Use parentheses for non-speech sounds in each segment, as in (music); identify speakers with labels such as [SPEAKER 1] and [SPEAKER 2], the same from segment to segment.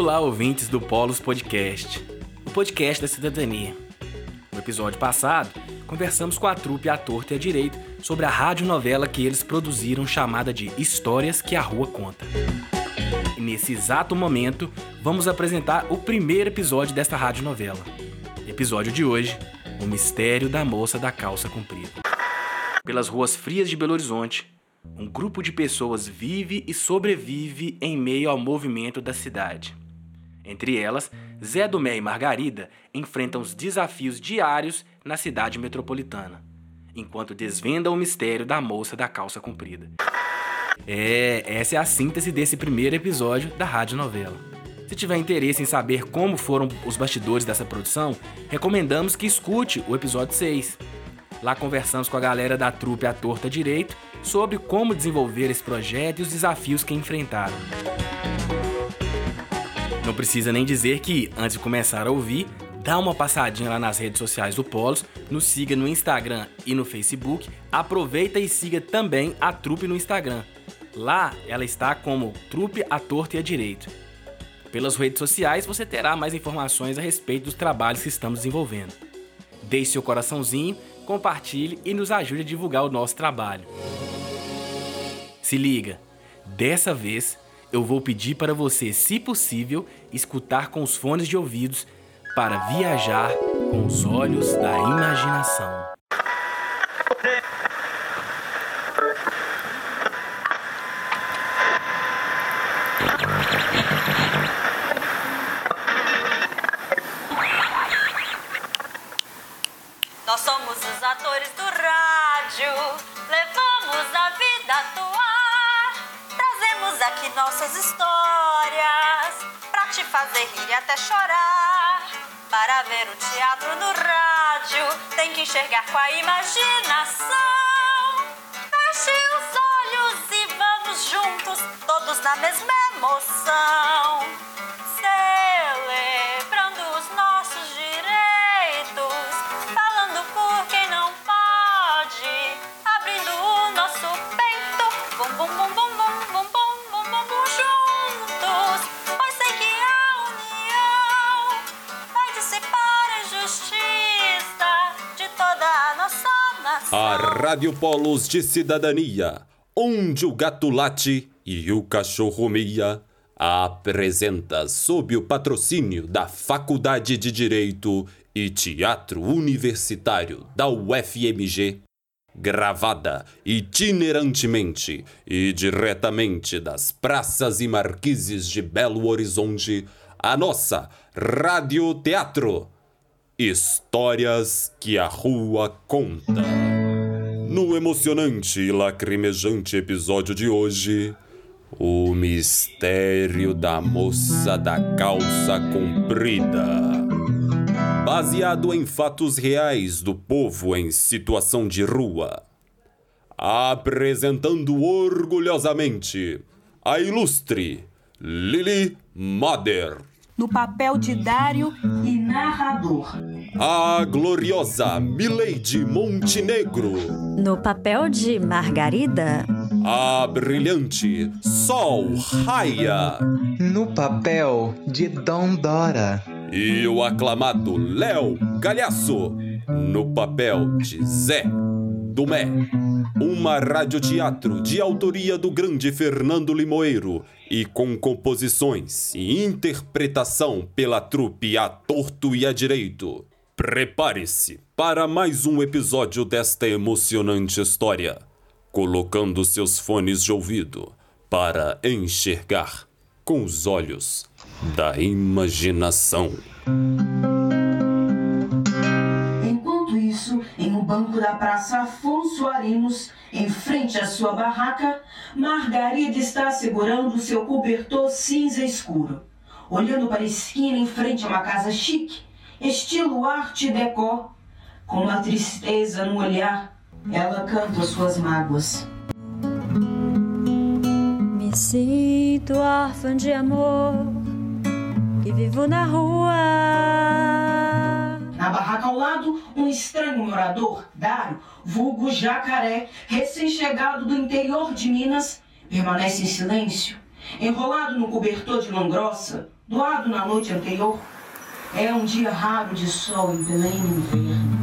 [SPEAKER 1] Olá, ouvintes do Polos Podcast, o podcast da cidadania. No episódio passado, conversamos com a trupe à torta e à direita sobre a radionovela que eles produziram chamada de Histórias que a Rua Conta. E nesse exato momento, vamos apresentar o primeiro episódio desta radionovela. Episódio de hoje, O Mistério da Moça da Calça Comprida. Pelas ruas frias de Belo Horizonte, um grupo de pessoas vive e sobrevive em meio ao movimento da cidade. Entre elas, Zé Domé e Margarida enfrentam os desafios diários na cidade metropolitana, enquanto desvendam o mistério da moça da calça comprida. É, essa é a síntese desse primeiro episódio da rádio novela. Se tiver interesse em saber como foram os bastidores dessa produção, recomendamos que escute o episódio 6. Lá conversamos com a galera da trupe A Torta Direito sobre como desenvolver esse projeto e os desafios que enfrentaram. Não precisa nem dizer que, antes de começar a ouvir, dá uma passadinha lá nas redes sociais do Polos, nos siga no Instagram e no Facebook, aproveita e siga também a trupe no Instagram. Lá ela está como Trupe a Torta e a Direito. Pelas redes sociais você terá mais informações a respeito dos trabalhos que estamos desenvolvendo. Deixe seu coraçãozinho, compartilhe e nos ajude a divulgar o nosso trabalho. Se liga, dessa vez eu vou pedir para você, se possível, escutar com os fones de ouvidos para viajar com os olhos da imaginação.
[SPEAKER 2] Histórias pra te fazer rir e até chorar. Para ver o teatro no rádio, tem que enxergar com a imaginação. Feche os olhos e vamos juntos, todos na mesma emoção.
[SPEAKER 3] Rádio Polos de Cidadania, onde o gato late e o cachorro mia, apresenta sob o patrocínio da Faculdade de Direito e Teatro Universitário da UFMG, gravada itinerantemente e diretamente das praças e marquises de Belo Horizonte, a nossa Rádio Teatro. Histórias que a rua conta. No emocionante e lacrimejante episódio de hoje, o mistério da moça da calça comprida. Baseado em fatos reais do povo em situação de rua. Apresentando orgulhosamente a ilustre Lily Mader.
[SPEAKER 4] No papel de Dário e narrador.
[SPEAKER 3] A gloriosa Milady Montenegro.
[SPEAKER 5] No papel de Margarida,
[SPEAKER 3] A brilhante Sol Raia.
[SPEAKER 6] No papel de Dom Dora.
[SPEAKER 3] E o aclamado Léo Galhaço. No papel de Zé Domé. Uma radioteatro de autoria do grande Fernando Limoeiro e com composições e interpretação pela trupe a torto e a direito. Prepare-se para mais um episódio desta emocionante história, colocando seus fones de ouvido para enxergar com os olhos da imaginação.
[SPEAKER 7] Banco da Praça Afonso Arinos, em frente à sua barraca, Margarida está segurando seu cobertor cinza escuro, olhando para a esquina em frente a uma casa chique, estilo arte déco. Com uma tristeza no olhar, ela canta suas mágoas.
[SPEAKER 5] me sinto órfã de amor e vivo na rua.
[SPEAKER 7] Na barraca ao lado, um estranho morador, Dário, vulgo jacaré, recém-chegado do interior de Minas, permanece em silêncio, enrolado no cobertor de lã grossa, doado na noite anterior, é um dia raro de sol em Belém no inverno.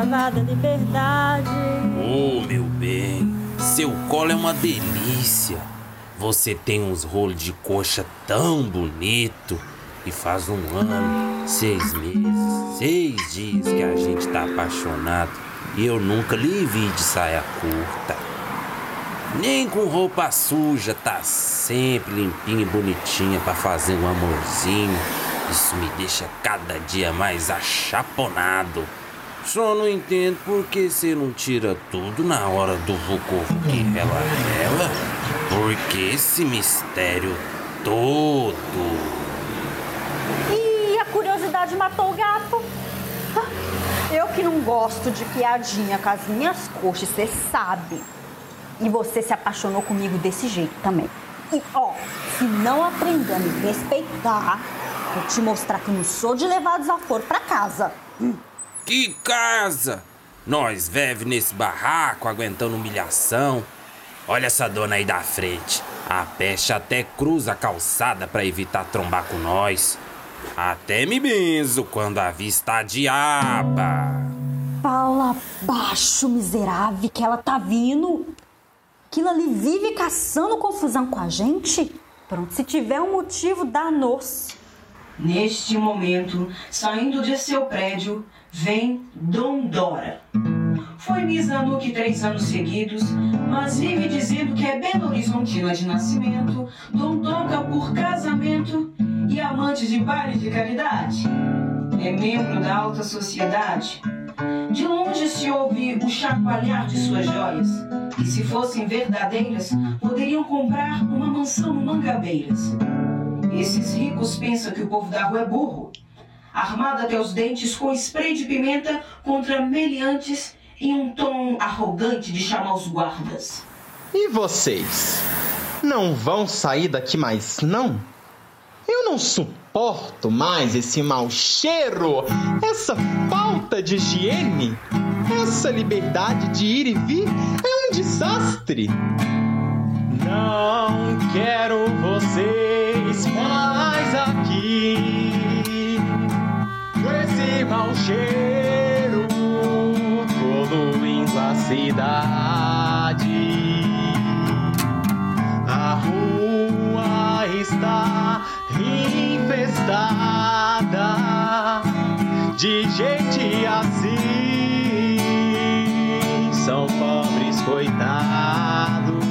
[SPEAKER 5] Travada liberdade.
[SPEAKER 8] Ô, meu bem, seu colo é uma delícia. Você tem uns rolos de coxa tão bonito. E faz um ano, seis meses, seis dias que a gente tá apaixonado. E eu nunca lhe vi de saia curta. Nem com roupa suja, tá sempre limpinha e bonitinha pra fazer um amorzinho. Isso me deixa cada dia mais achaponado. Só não entendo por que você não tira tudo na hora do vucu que rela rela. Por que esse mistério todo?
[SPEAKER 2] Matou o gato. Eu que não gosto de piadinha com as minhas coxas, você sabe. E você se apaixonou comigo desse jeito também. E ó, se não aprender a me respeitar, vou te mostrar que eu não sou de levar desaforo pra casa.
[SPEAKER 8] Que casa! Nós vive nesse barraco aguentando humilhação. Olha essa dona aí da frente. A peste até cruza a calçada pra evitar trombar com nós. Até me benzo quando a diaba.
[SPEAKER 2] Fala baixo, miserável, que ela tá vindo. Aquilo ali vive caçando confusão com a gente. Pronto, se tiver um motivo, dá-nos.
[SPEAKER 7] Neste momento, saindo de seu prédio, vem Dom Dora. Foi Miss Nanuque três anos seguidos, mas vive dizendo que é Belo Horizontina de nascimento, Dom Toca por casamento de baile de caridade. É membro da alta sociedade. De longe se ouve o chacoalhar de suas joias, que se fossem verdadeiras, poderiam comprar uma mansão no Mangabeiras. Esses ricos pensam que o povo da rua é burro. Armado até os dentes com spray de pimenta contra meliantes em um tom arrogante de chamar os guardas.
[SPEAKER 6] E vocês? Não vão sair daqui mais, não? Eu não suporto mais esse mau cheiro, essa falta de higiene. Essa liberdade de ir e vir é um desastre. Não quero vocês mais aqui. Com esse mau cheiro poluindo a cidade. A rua está infestada de gente assim. São pobres coitados.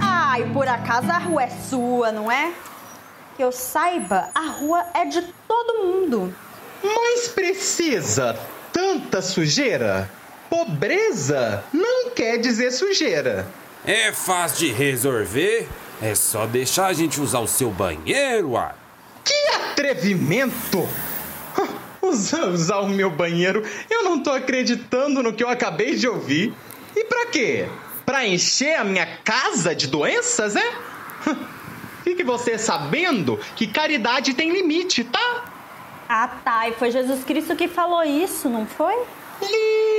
[SPEAKER 2] Ai, por acaso a rua é sua, não é? Que eu saiba, a rua é de todo mundo.
[SPEAKER 6] Mas precisa tanta sujeira? Pobreza não quer dizer sujeira.
[SPEAKER 8] É fácil de resolver. É só deixar a gente usar o seu banheiro, uai.
[SPEAKER 6] Que atrevimento! Ah, Usar, usar o meu banheiro, eu não tô acreditando no que eu acabei de ouvir. E pra quê? Pra encher a minha casa de doenças, é? Fique você sabendo que caridade tem limite, tá?
[SPEAKER 5] Ah, tá. E foi Jesus Cristo que falou isso, não foi?
[SPEAKER 6] Ih,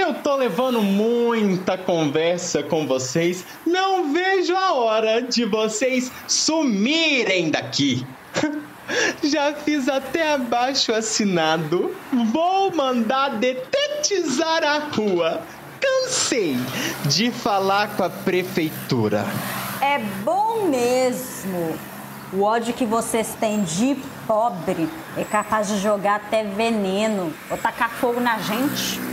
[SPEAKER 6] eu tô levando muita conversa com vocês. Não vejo a hora de vocês sumirem daqui. (laughs) Já fiz até abaixo assinado. Vou mandar detetizar a rua. Cansei de falar com a prefeitura.
[SPEAKER 5] É bom mesmo. O ódio que vocês têm de pobre é capaz de jogar até veneno ou tacar fogo na gente.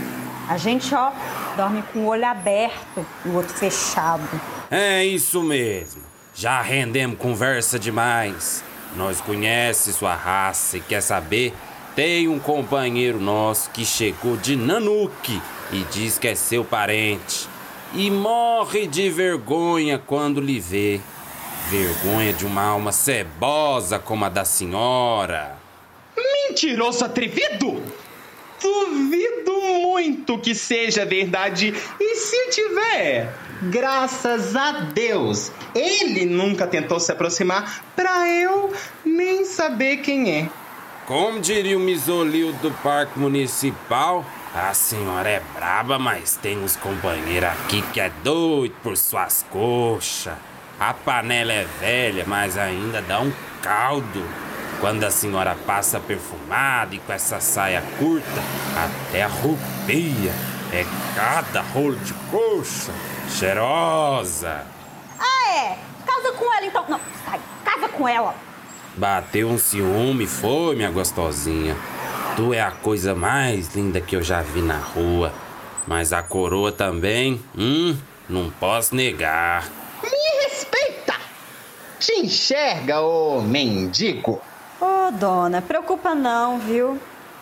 [SPEAKER 5] A gente, ó, dorme com o olho aberto e o outro fechado.
[SPEAKER 8] É isso mesmo. Já rendemos conversa demais. Nós conhece sua raça e quer saber? Tem um companheiro nosso que chegou de Nanuque e diz que é seu parente. E morre de vergonha quando lhe vê. Vergonha de uma alma cebosa como a da senhora.
[SPEAKER 6] Mentiroso atrevido! Duvido muito que seja verdade. E se tiver, graças a Deus, ele nunca tentou se aproximar pra eu nem saber quem é.
[SPEAKER 8] Como diria o Misolil do Parque Municipal, a senhora é braba, mas tem uns companheiros aqui que é doido por suas coxas. A panela é velha, mas ainda dá um caldo. Quando a senhora passa perfumada e com essa saia curta, até arrupia. É cada rolo de coxa, cheirosa.
[SPEAKER 5] Ah, é? Casa com ela então. Não, sai, casa com ela.
[SPEAKER 8] Bateu um ciúme, foi, minha gostosinha. Tu é a coisa mais linda que eu já vi na rua. Mas a coroa também, hum, não posso negar.
[SPEAKER 6] Me respeita! Te enxerga, ô mendigo?
[SPEAKER 5] Dona, preocupa não, viu?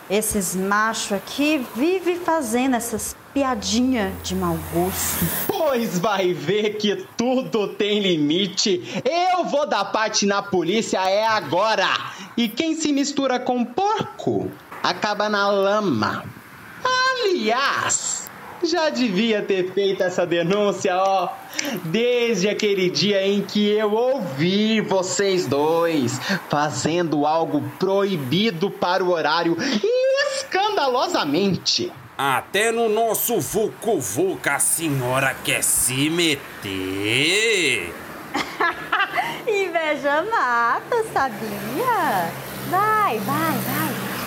[SPEAKER 5] Esses machos aqui vivem fazendo essas piadinhas de mau gosto.
[SPEAKER 6] Pois vai ver que tudo tem limite. Eu vou dar parte na polícia é agora. E quem se mistura com porco acaba na lama. Aliás, já devia ter feito essa denúncia, ó, desde aquele dia em que eu ouvi vocês dois fazendo algo proibido para o horário e escandalosamente.
[SPEAKER 8] Até no nosso Vucu Vuca a senhora quer se meter. (laughs)
[SPEAKER 5] Inveja mata, sabia? Vai, vai, vai.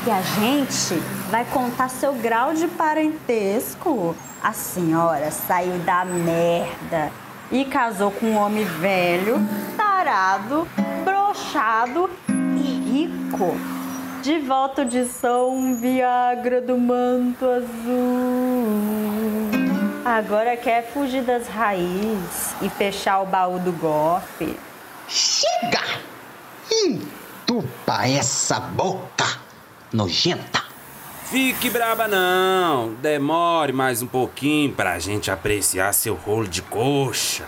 [SPEAKER 5] Que a gente vai contar seu grau de parentesco. A senhora saiu da merda e casou com um homem velho, tarado, brochado e rico. De volta de São Viagra do manto azul. Agora quer fugir das raízes e fechar o baú do golpe.
[SPEAKER 6] Chega! Entupa essa boca nojenta.
[SPEAKER 8] Fique braba não. Demore mais um pouquinho pra gente apreciar seu rolo de coxa.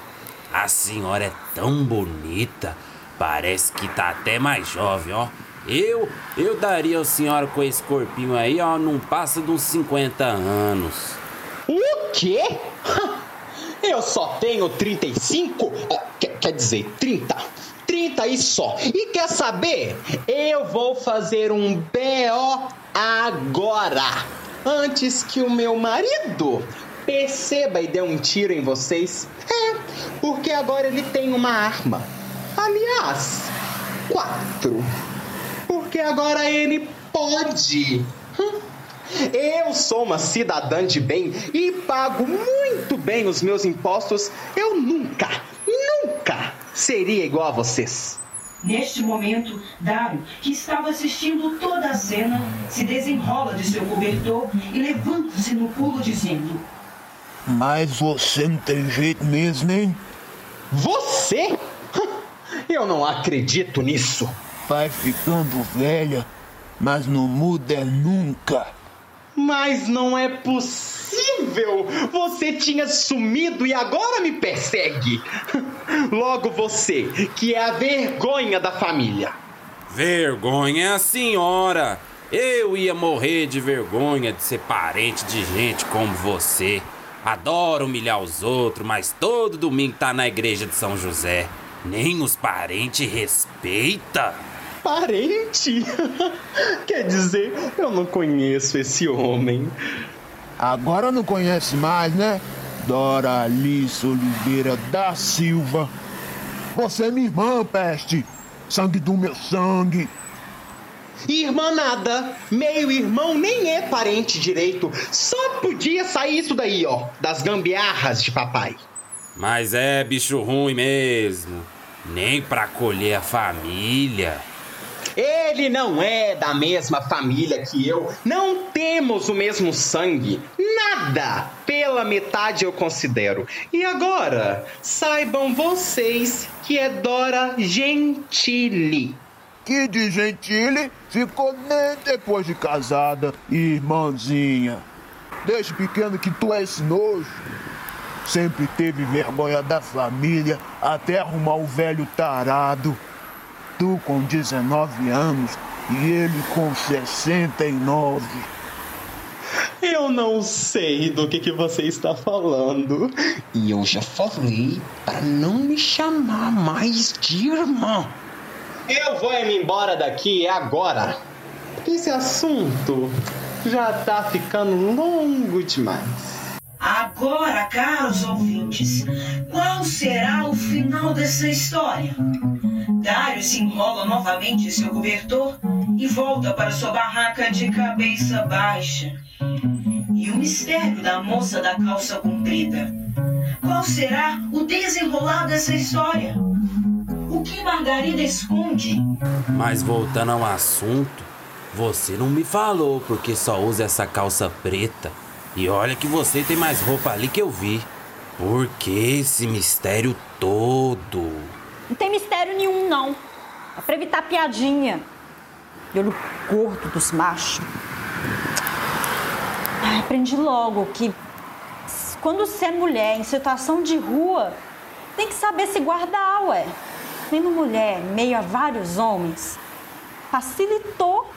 [SPEAKER 8] A senhora é tão bonita. Parece que tá até mais jovem, ó. Eu, eu daria a senhora com esse corpinho aí, ó, não passa de uns 50 anos.
[SPEAKER 6] O quê? Eu só tenho 35? Ah, Quer, quer dizer, 30. 30 e só. E quer saber? Eu vou fazer um BO agora. Antes que o meu marido perceba e dê um tiro em vocês. É, porque agora ele tem uma arma. Aliás, quatro. Porque agora ele pode. Hum. Eu sou uma cidadã de bem e pago muito bem os meus impostos. Eu nunca, nunca seria igual a vocês.
[SPEAKER 7] Neste momento, Dário, que estava assistindo toda a cena, se desenrola de seu cobertor e levanta-se no pulo, dizendo:
[SPEAKER 9] Mas você não tem jeito mesmo, hein?
[SPEAKER 6] Você? (laughs) Eu não acredito nisso.
[SPEAKER 9] Vai ficando velha, mas não muda nunca.
[SPEAKER 6] Mas não é possível! Você tinha sumido e agora me persegue! (laughs) Logo você, que é a vergonha da família.
[SPEAKER 8] Vergonha senhora. Eu ia morrer de vergonha de ser parente de gente como você. Adoro humilhar os outros, mas todo domingo tá na igreja de São José. Nem os parentes respeita.
[SPEAKER 6] Parente? (laughs) Quer dizer, eu não conheço esse homem.
[SPEAKER 9] Agora não conhece mais, né? Dora Alice Oliveira da Silva. Você é minha irmã, peste. Sangue do meu sangue.
[SPEAKER 6] Irmã nada, meio irmão nem é parente direito. Só podia sair isso daí, ó, das gambiarras de papai.
[SPEAKER 8] Mas é bicho ruim mesmo. Nem pra colher a família.
[SPEAKER 6] Ele não é da mesma família que eu. Não temos o mesmo sangue. Nada pela metade eu considero. E agora, saibam vocês que é Dora Gentili.
[SPEAKER 9] Que de Gentile ficou nem depois de casada, irmãzinha. Desde pequeno que tu és nojo. Sempre teve vergonha da família até arrumar o velho tarado. Tu com 19 anos e ele com 69.
[SPEAKER 6] Eu não sei do que, que você está falando. E eu já falei para não me chamar mais de irmã. Eu vou me embora daqui agora. Esse assunto já tá ficando longo demais.
[SPEAKER 7] Agora, caros ouvintes, qual será o final dessa história? Dário se enrola novamente em seu cobertor e volta para sua barraca de cabeça baixa. E o mistério da moça da calça comprida? Qual será o desenrolar dessa história? O que Margarida esconde?
[SPEAKER 8] Mas voltando ao assunto, você não me falou porque só usa essa calça preta. E olha que você tem mais roupa ali que eu vi. Por que esse mistério todo?
[SPEAKER 5] Não tem mistério nenhum, não. É pra evitar piadinha. E olho gordo dos machos. Ai, aprendi logo que quando você é mulher em situação de rua, tem que saber se guardar, ué. Sendo mulher meio a vários homens, facilitou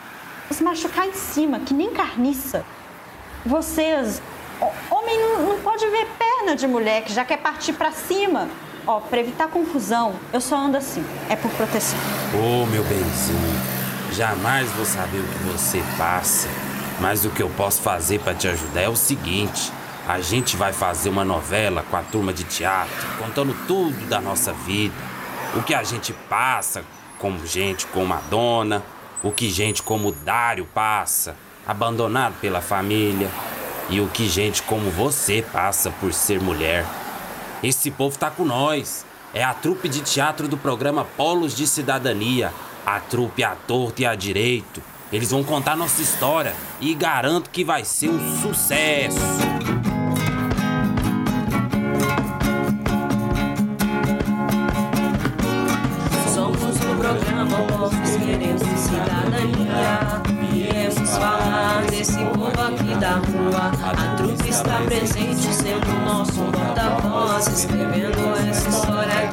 [SPEAKER 5] os machucar em cima, que nem carniça. Vocês, ho- homem não, não pode ver perna de mulher que já quer partir pra cima. Ó, pra evitar confusão, eu só ando assim. É por proteção.
[SPEAKER 8] Ô, meu benzinho, jamais vou saber o que você passa. Mas o que eu posso fazer pra te ajudar é o seguinte: a gente vai fazer uma novela com a turma de teatro, contando tudo da nossa vida. O que a gente passa, como gente como a dona, o que gente como Dário passa, abandonado pela família, e o que gente como você passa por ser mulher. Esse povo tá com nós. É a trupe de teatro do programa Polos de Cidadania. A trupe à torta e à direito. Eles vão contar nossa história e garanto que vai ser um sucesso.
[SPEAKER 10] Somos do programa Povos Queremos Cidadania. Viemos falar desse povo aqui da rua. Está presente, sendo nosso porta-voz. Escrevendo essa história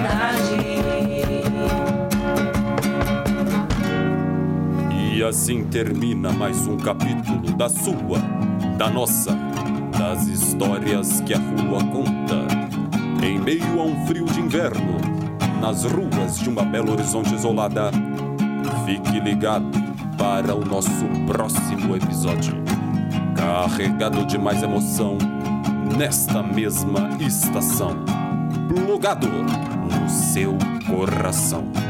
[SPEAKER 10] cidade.
[SPEAKER 3] E assim termina mais um capítulo da sua, da nossa, das histórias que a rua conta. Em meio a um frio de inverno, nas ruas de uma Belo Horizonte isolada, fique ligado para o nosso próximo episódio. Carregado de mais emoção, nesta mesma estação. Plugado seu coração.